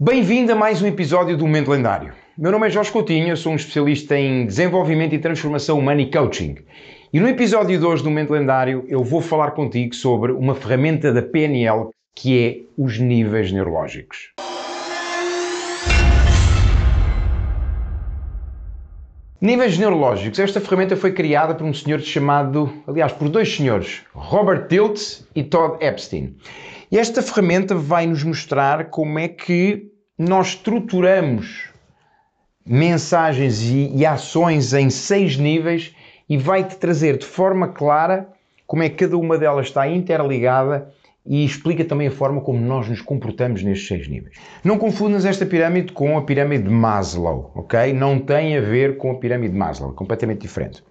Bem-vindo a mais um episódio do Momento Lendário. Meu nome é Jorge Coutinho, sou um especialista em desenvolvimento e transformação humana e coaching. E no episódio de hoje do Momento Lendário eu vou falar contigo sobre uma ferramenta da PNL que é os níveis neurológicos. Níveis neurológicos. Esta ferramenta foi criada por um senhor chamado, aliás, por dois senhores, Robert Tiltz e Todd Epstein. E esta ferramenta vai nos mostrar como é que nós estruturamos mensagens e, e ações em seis níveis e vai-te trazer de forma clara como é que cada uma delas está interligada e explica também a forma como nós nos comportamos nestes seis níveis. Não confundas esta pirâmide com a pirâmide de Maslow, ok? Não tem a ver com a pirâmide de Maslow, completamente diferente.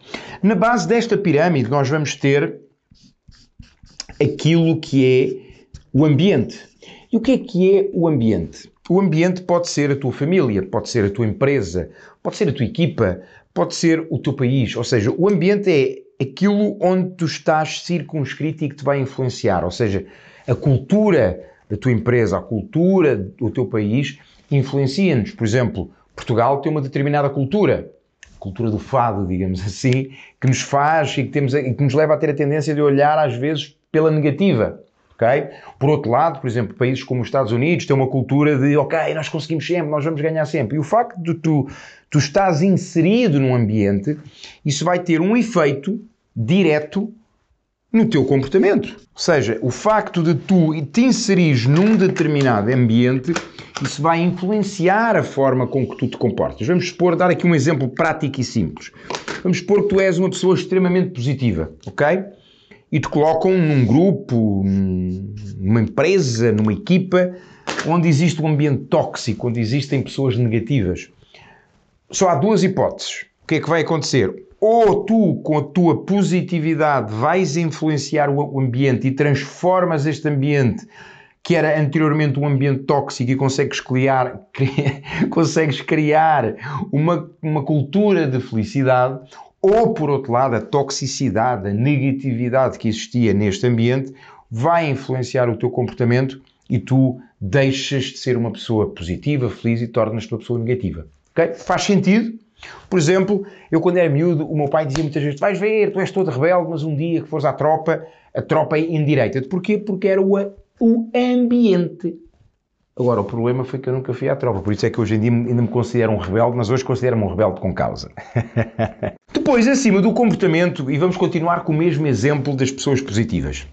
Na base desta pirâmide nós vamos ter aquilo que é o ambiente. E o que é que é o ambiente? O ambiente pode ser a tua família, pode ser a tua empresa, pode ser a tua equipa, pode ser o teu país. Ou seja, o ambiente é aquilo onde tu estás circunscrito e que te vai influenciar. Ou seja, a cultura da tua empresa, a cultura do teu país influencia-nos. Por exemplo, Portugal tem uma determinada cultura, cultura do fado, digamos assim, que nos faz e que, temos, e que nos leva a ter a tendência de olhar às vezes pela negativa. Por outro lado, por exemplo, países como os Estados Unidos têm uma cultura de ok, nós conseguimos sempre, nós vamos ganhar sempre. E o facto de tu, tu estás inserido num ambiente, isso vai ter um efeito direto no teu comportamento. Ou seja, o facto de tu te inserires num determinado ambiente, isso vai influenciar a forma com que tu te comportas. Vamos supor, dar aqui um exemplo prático e simples. Vamos supor que tu és uma pessoa extremamente positiva, ok? E te colocam num grupo, numa empresa, numa equipa, onde existe um ambiente tóxico, onde existem pessoas negativas. Só há duas hipóteses. O que é que vai acontecer? ou tu, com a tua positividade, vais influenciar o ambiente e transformas este ambiente que era anteriormente um ambiente tóxico e consegues criar, consegues criar uma, uma cultura de felicidade, ou por outro lado, a toxicidade, a negatividade que existia neste ambiente vai influenciar o teu comportamento e tu deixas de ser uma pessoa positiva, feliz e tornas-te uma pessoa negativa. Okay? Faz sentido? Por exemplo, eu quando era miúdo, o meu pai dizia muitas vezes: vais ver, tu és todo rebelde, mas um dia que fores à tropa, a tropa é indireita. Porquê? Porque era o, o ambiente. Agora, o problema foi que eu nunca fui à tropa, por isso é que hoje em dia ainda me considero um rebelde, mas hoje considero-me um rebelde com causa. Depois, acima do comportamento, e vamos continuar com o mesmo exemplo das pessoas positivas.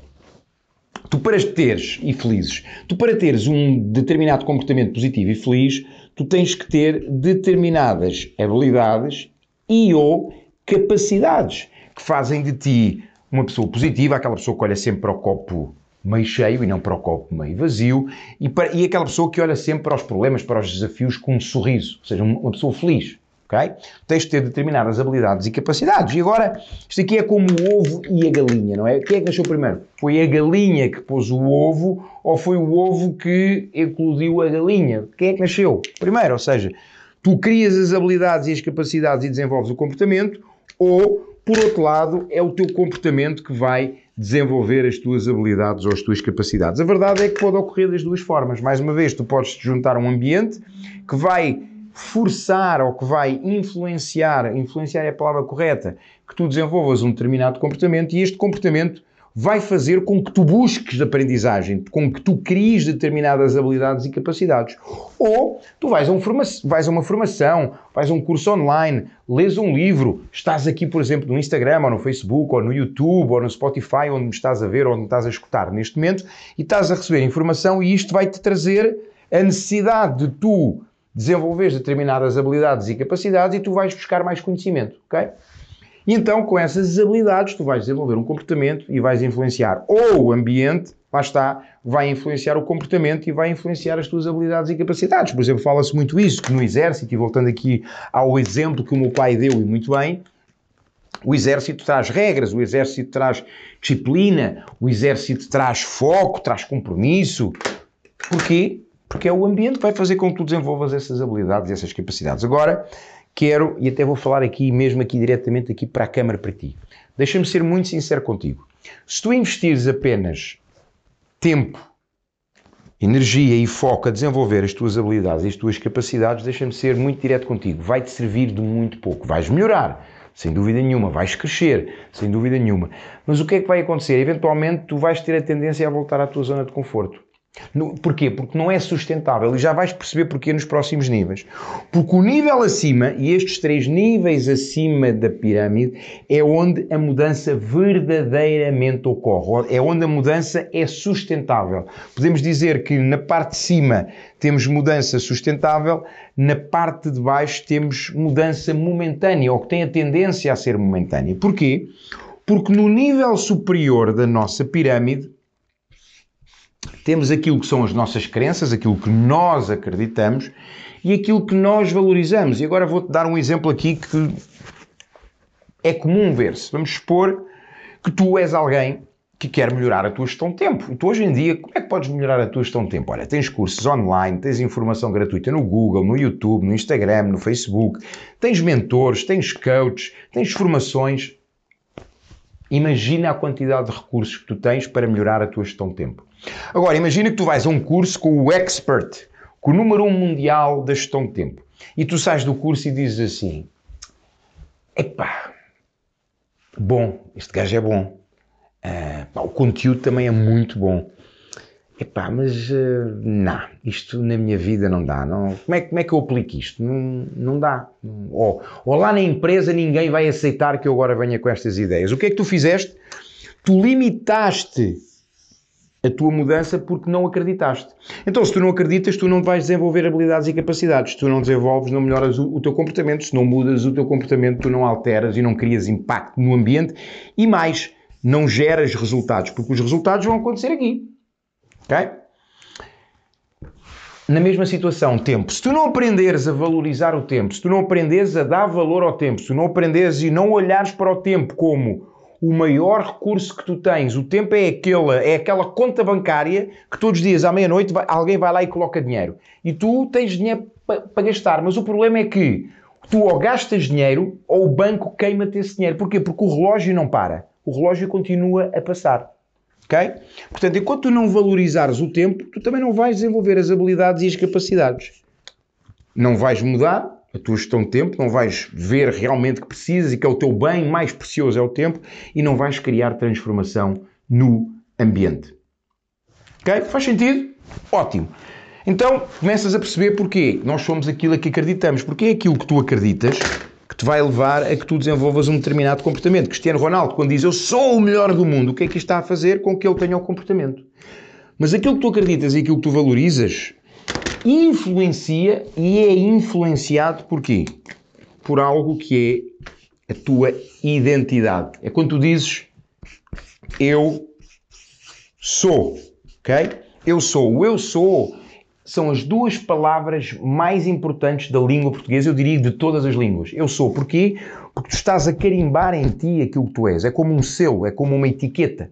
Tu para teres, e felizes, tu para teres um determinado comportamento positivo e feliz, tu tens que ter determinadas habilidades e ou capacidades que fazem de ti uma pessoa positiva, aquela pessoa que olha sempre para o copo meio cheio e não para o copo meio vazio, e, para, e aquela pessoa que olha sempre para os problemas, para os desafios com um sorriso, ou seja, uma pessoa feliz. Okay? Tens de ter determinadas habilidades e capacidades. E agora, isto aqui é como o ovo e a galinha, não é? Quem é que nasceu primeiro? Foi a galinha que pôs o ovo ou foi o ovo que eclodiu a galinha? Quem é que nasceu primeiro? Ou seja, tu crias as habilidades e as capacidades e desenvolves o comportamento, ou, por outro lado, é o teu comportamento que vai desenvolver as tuas habilidades ou as tuas capacidades. A verdade é que pode ocorrer das duas formas. Mais uma vez, tu podes te juntar a um ambiente que vai forçar ou que vai influenciar, influenciar é a palavra correta, que tu desenvolvas um determinado comportamento e este comportamento vai fazer com que tu busques aprendizagem, com que tu cries determinadas habilidades e capacidades. Ou tu vais a, um forma vais a uma formação, vais a um curso online, lês um livro, estás aqui, por exemplo, no Instagram, ou no Facebook, ou no YouTube, ou no Spotify, onde me estás a ver, onde me estás a escutar neste momento, e estás a receber informação e isto vai-te trazer a necessidade de tu desenvolves determinadas habilidades e capacidades e tu vais buscar mais conhecimento, ok? E então, com essas habilidades, tu vais desenvolver um comportamento e vais influenciar ou o ambiente, lá está, vai influenciar o comportamento e vai influenciar as tuas habilidades e capacidades. Por exemplo, fala-se muito isso, que no exército, e voltando aqui ao exemplo que o meu pai deu e muito bem, o exército traz regras, o exército traz disciplina, o exército traz foco, traz compromisso. Porquê? Porque é o ambiente que vai fazer com que tu desenvolvas essas habilidades e essas capacidades. Agora, quero, e até vou falar aqui, mesmo aqui diretamente aqui para a câmara para ti. Deixa-me ser muito sincero contigo. Se tu investires apenas tempo, energia e foco a desenvolver as tuas habilidades e as tuas capacidades, deixa-me ser muito direto contigo, vai-te servir de muito pouco. Vais melhorar, sem dúvida nenhuma, vais crescer, sem dúvida nenhuma. Mas o que é que vai acontecer? Eventualmente tu vais ter a tendência a voltar à tua zona de conforto. No, porquê? Porque não é sustentável e já vais perceber porquê nos próximos níveis. Porque o nível acima, e estes três níveis acima da pirâmide, é onde a mudança verdadeiramente ocorre, é onde a mudança é sustentável. Podemos dizer que na parte de cima temos mudança sustentável, na parte de baixo temos mudança momentânea, ou que tem a tendência a ser momentânea. Porquê? Porque no nível superior da nossa pirâmide, temos aquilo que são as nossas crenças, aquilo que nós acreditamos e aquilo que nós valorizamos. E agora vou-te dar um exemplo aqui que é comum ver-se. Vamos supor que tu és alguém que quer melhorar a tua gestão de tempo. E tu hoje em dia, como é que podes melhorar a tua gestão de tempo? Olha, tens cursos online, tens informação gratuita no Google, no YouTube, no Instagram, no Facebook, tens mentores, tens coaches, tens formações. Imagina a quantidade de recursos que tu tens para melhorar a tua gestão de tempo. Agora, imagina que tu vais a um curso com o expert, com o número um mundial da gestão de tempo, e tu sais do curso e dizes assim: epá, bom, este gajo é bom, uh, pá, o conteúdo também é muito bom. Epá, mas uh, não, isto na minha vida não dá. Não, como, é, como é que eu aplico isto? Não, não dá. Ou, ou lá na empresa ninguém vai aceitar que eu agora venha com estas ideias. O que é que tu fizeste? Tu limitaste a tua mudança porque não acreditaste. Então, se tu não acreditas, tu não vais desenvolver habilidades e capacidades. Se tu não desenvolves, não melhoras o, o, teu comportamento. Se não mudas o teu comportamento, tu não alteras e não crias impacto no ambiente. E mais, não geras resultados, porque os resultados vão acontecer aqui. Ok? Na mesma situação, tempo. Se tu não aprenderes a valorizar o tempo, se tu não aprenderes a dar valor ao tempo, se tu não aprenderes e não olhares para o tempo como o maior recurso que tu tens, o tempo é aquela, é aquela conta bancária que todos os dias à meia-noite alguém vai lá e coloca dinheiro. E tu tens dinheiro para pa gastar, mas o problema é que tu ou gastas dinheiro ou o banco queima-te esse dinheiro. Porquê? Porque o relógio não para. O relógio continua a passar. Ok? Portanto, enquanto tu não valorizares o tempo, tu também não vais desenvolver as habilidades e as capacidades. Não vais mudar, a tua gestão de tempo, não vais ver realmente que precisas e que é o teu bem mais precioso é o tempo e não vais criar transformação no ambiente. Ok? Faz sentido? Ótimo. Então começas a perceber porquê nós somos aquilo a que acreditamos, porque é aquilo que tu acreditas que te vai levar a que tu desenvolvas um determinado comportamento. Cristiano Ronaldo, quando diz eu sou o melhor do mundo, o que é que está a fazer com que ele tenha o comportamento? Mas aquilo que tu acreditas e aquilo que tu valorizas influencia e é influenciado por quê? Por algo que é a tua identidade. É quando tu dizes eu sou, ok? Eu sou. O eu sou são as duas palavras mais importantes da língua portuguesa, eu diria de todas as línguas. Eu sou. Porquê? Porque tu estás a carimbar em ti aquilo que tu és. É como um selo, é como uma etiqueta.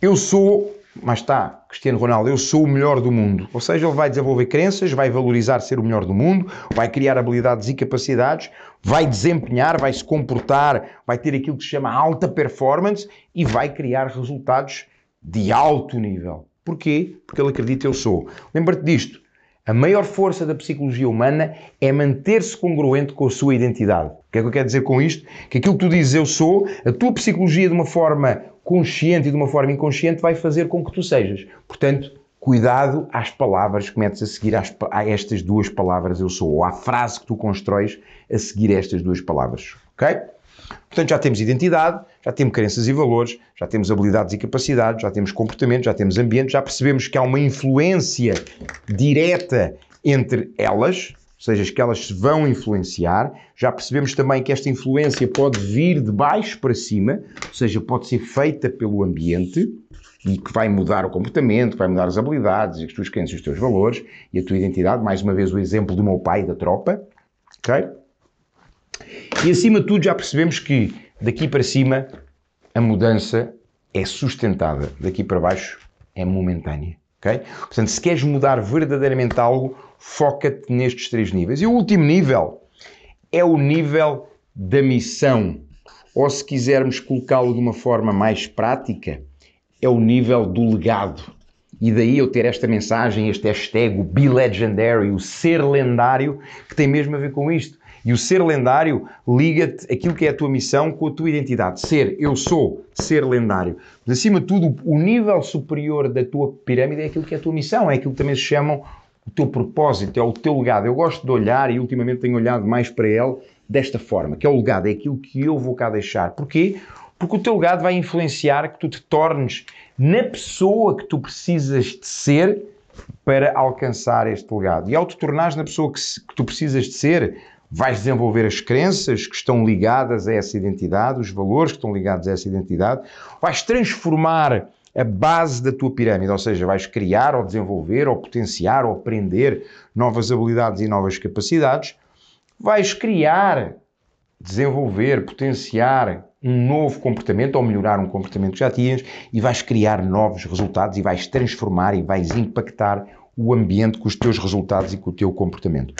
Eu sou mas está, Cristiano Ronaldo, eu sou o melhor do mundo. Ou seja, ele vai desenvolver crenças, vai valorizar ser o melhor do mundo, vai criar habilidades e capacidades, vai desempenhar, vai se comportar, vai ter aquilo que se chama alta performance e vai criar resultados de alto nível. Porquê? Porque ele acredita eu sou. Lembra-te disto. A maior força da psicologia humana é manter-se congruente com a sua identidade. O que é que eu quero dizer com isto? Que aquilo que tu dizes eu sou, a tua psicologia de uma forma consciente e de uma forma inconsciente vai fazer com que tu sejas. Portanto, cuidado às palavras que metes a seguir às, a estas duas palavras eu sou, ou à frase que tu constróis a seguir estas duas palavras. Ok? Portanto, já temos identidade, já temos crenças e valores, já temos habilidades e capacidades, já temos comportamento, já temos ambiente, já percebemos que há uma influência direta entre elas, ou seja, que elas se vão influenciar. Já percebemos também que esta influência pode vir de baixo para cima, ou seja, pode ser feita pelo ambiente e que vai mudar o comportamento, vai mudar as habilidades, as tuas crenças, os teus valores e a tua identidade. Mais uma vez, o exemplo do meu pai da tropa. Ok? E acima de tudo, já percebemos que daqui para cima a mudança é sustentada, daqui para baixo é momentânea. Okay? Portanto, se queres mudar verdadeiramente algo, foca-te nestes três níveis. E o último nível é o nível da missão. Ou se quisermos colocá-lo de uma forma mais prática, é o nível do legado. E daí eu ter esta mensagem, este hashtag, o Be Legendary, o ser lendário, que tem mesmo a ver com isto. E o ser lendário liga-te aquilo que é a tua missão com a tua identidade. Ser, eu sou, ser lendário. Mas acima de tudo, o nível superior da tua pirâmide é aquilo que é a tua missão, é aquilo que também se chamam o teu propósito, é o teu legado. Eu gosto de olhar e ultimamente tenho olhado mais para ele desta forma, que é o legado, é aquilo que eu vou cá deixar. Porquê? Porque o teu legado vai influenciar que tu te tornes na pessoa que tu precisas de ser para alcançar este legado. E ao te tornares na pessoa que, que tu precisas de ser, vais desenvolver as crenças que estão ligadas a essa identidade, os valores que estão ligados a essa identidade, vais transformar a base da tua pirâmide, ou seja, vais criar ou desenvolver ou potenciar ou aprender novas habilidades e novas capacidades, vais criar, desenvolver, potenciar um novo comportamento ou melhorar um comportamento que já tinhas e vais criar novos resultados e vais transformar e vais impactar o ambiente com os teus resultados e com o teu comportamento.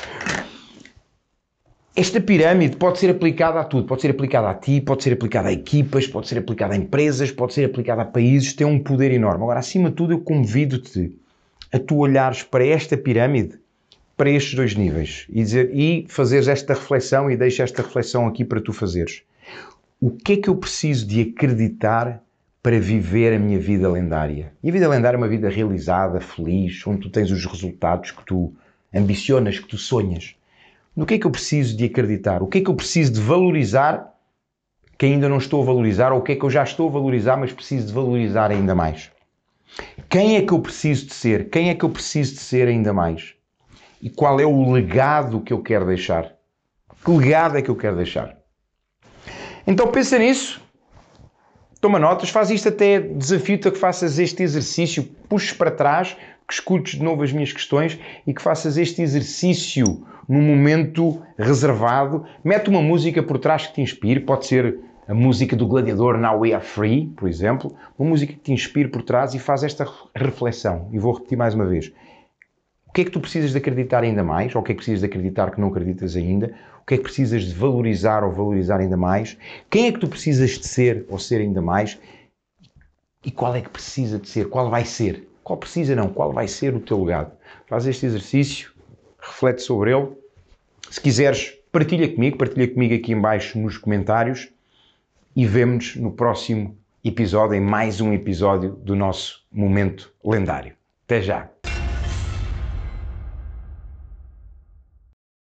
Esta pirâmide pode ser aplicada a tudo, pode ser aplicada a ti, pode ser aplicada a equipas, pode ser aplicada a empresas, pode ser aplicada a países, tem um poder enorme. Agora, acima de tudo, eu convido-te a tu olhares para esta pirâmide, para estes dois níveis e, dizer, e fazeres esta reflexão e deixa esta reflexão aqui para tu fazeres. O que é que eu preciso de acreditar para viver a minha vida lendária? E a vida lendária é uma vida realizada, feliz, onde tu tens os resultados que tu ambicionas, que tu sonhas. No que é que eu preciso de acreditar? O que é que eu preciso de valorizar que ainda não estou a valorizar? Ou o que é que eu já estou a valorizar, mas preciso de valorizar ainda mais? Quem é que eu preciso de ser? Quem é que eu preciso de ser ainda mais? E qual é o legado que eu quero deixar? Que legado é que eu quero deixar? Então pensa nisso, toma notas, faz isto até desafio-te a que faças este exercício, puxes para trás, que escutes de novo as minhas questões e que faças este exercício num momento reservado. Mete uma música por trás que te inspire, pode ser a música do Gladiador Now We Are Free, por exemplo, uma música que te inspire por trás e faz esta reflexão. E vou repetir mais uma vez. O que é que tu precisas de acreditar ainda mais? Ou o que é que precisas de acreditar que não acreditas ainda? O que é que precisas de valorizar ou valorizar ainda mais? Quem é que tu precisas de ser ou ser ainda mais? E qual é que precisa de ser? Qual vai ser? Qual precisa não? Qual vai ser o teu legado? Faz este exercício, reflete sobre ele. Se quiseres, partilha comigo, partilha comigo aqui embaixo nos comentários e vemo-nos no próximo episódio, em mais um episódio do nosso Momento Lendário. Até já!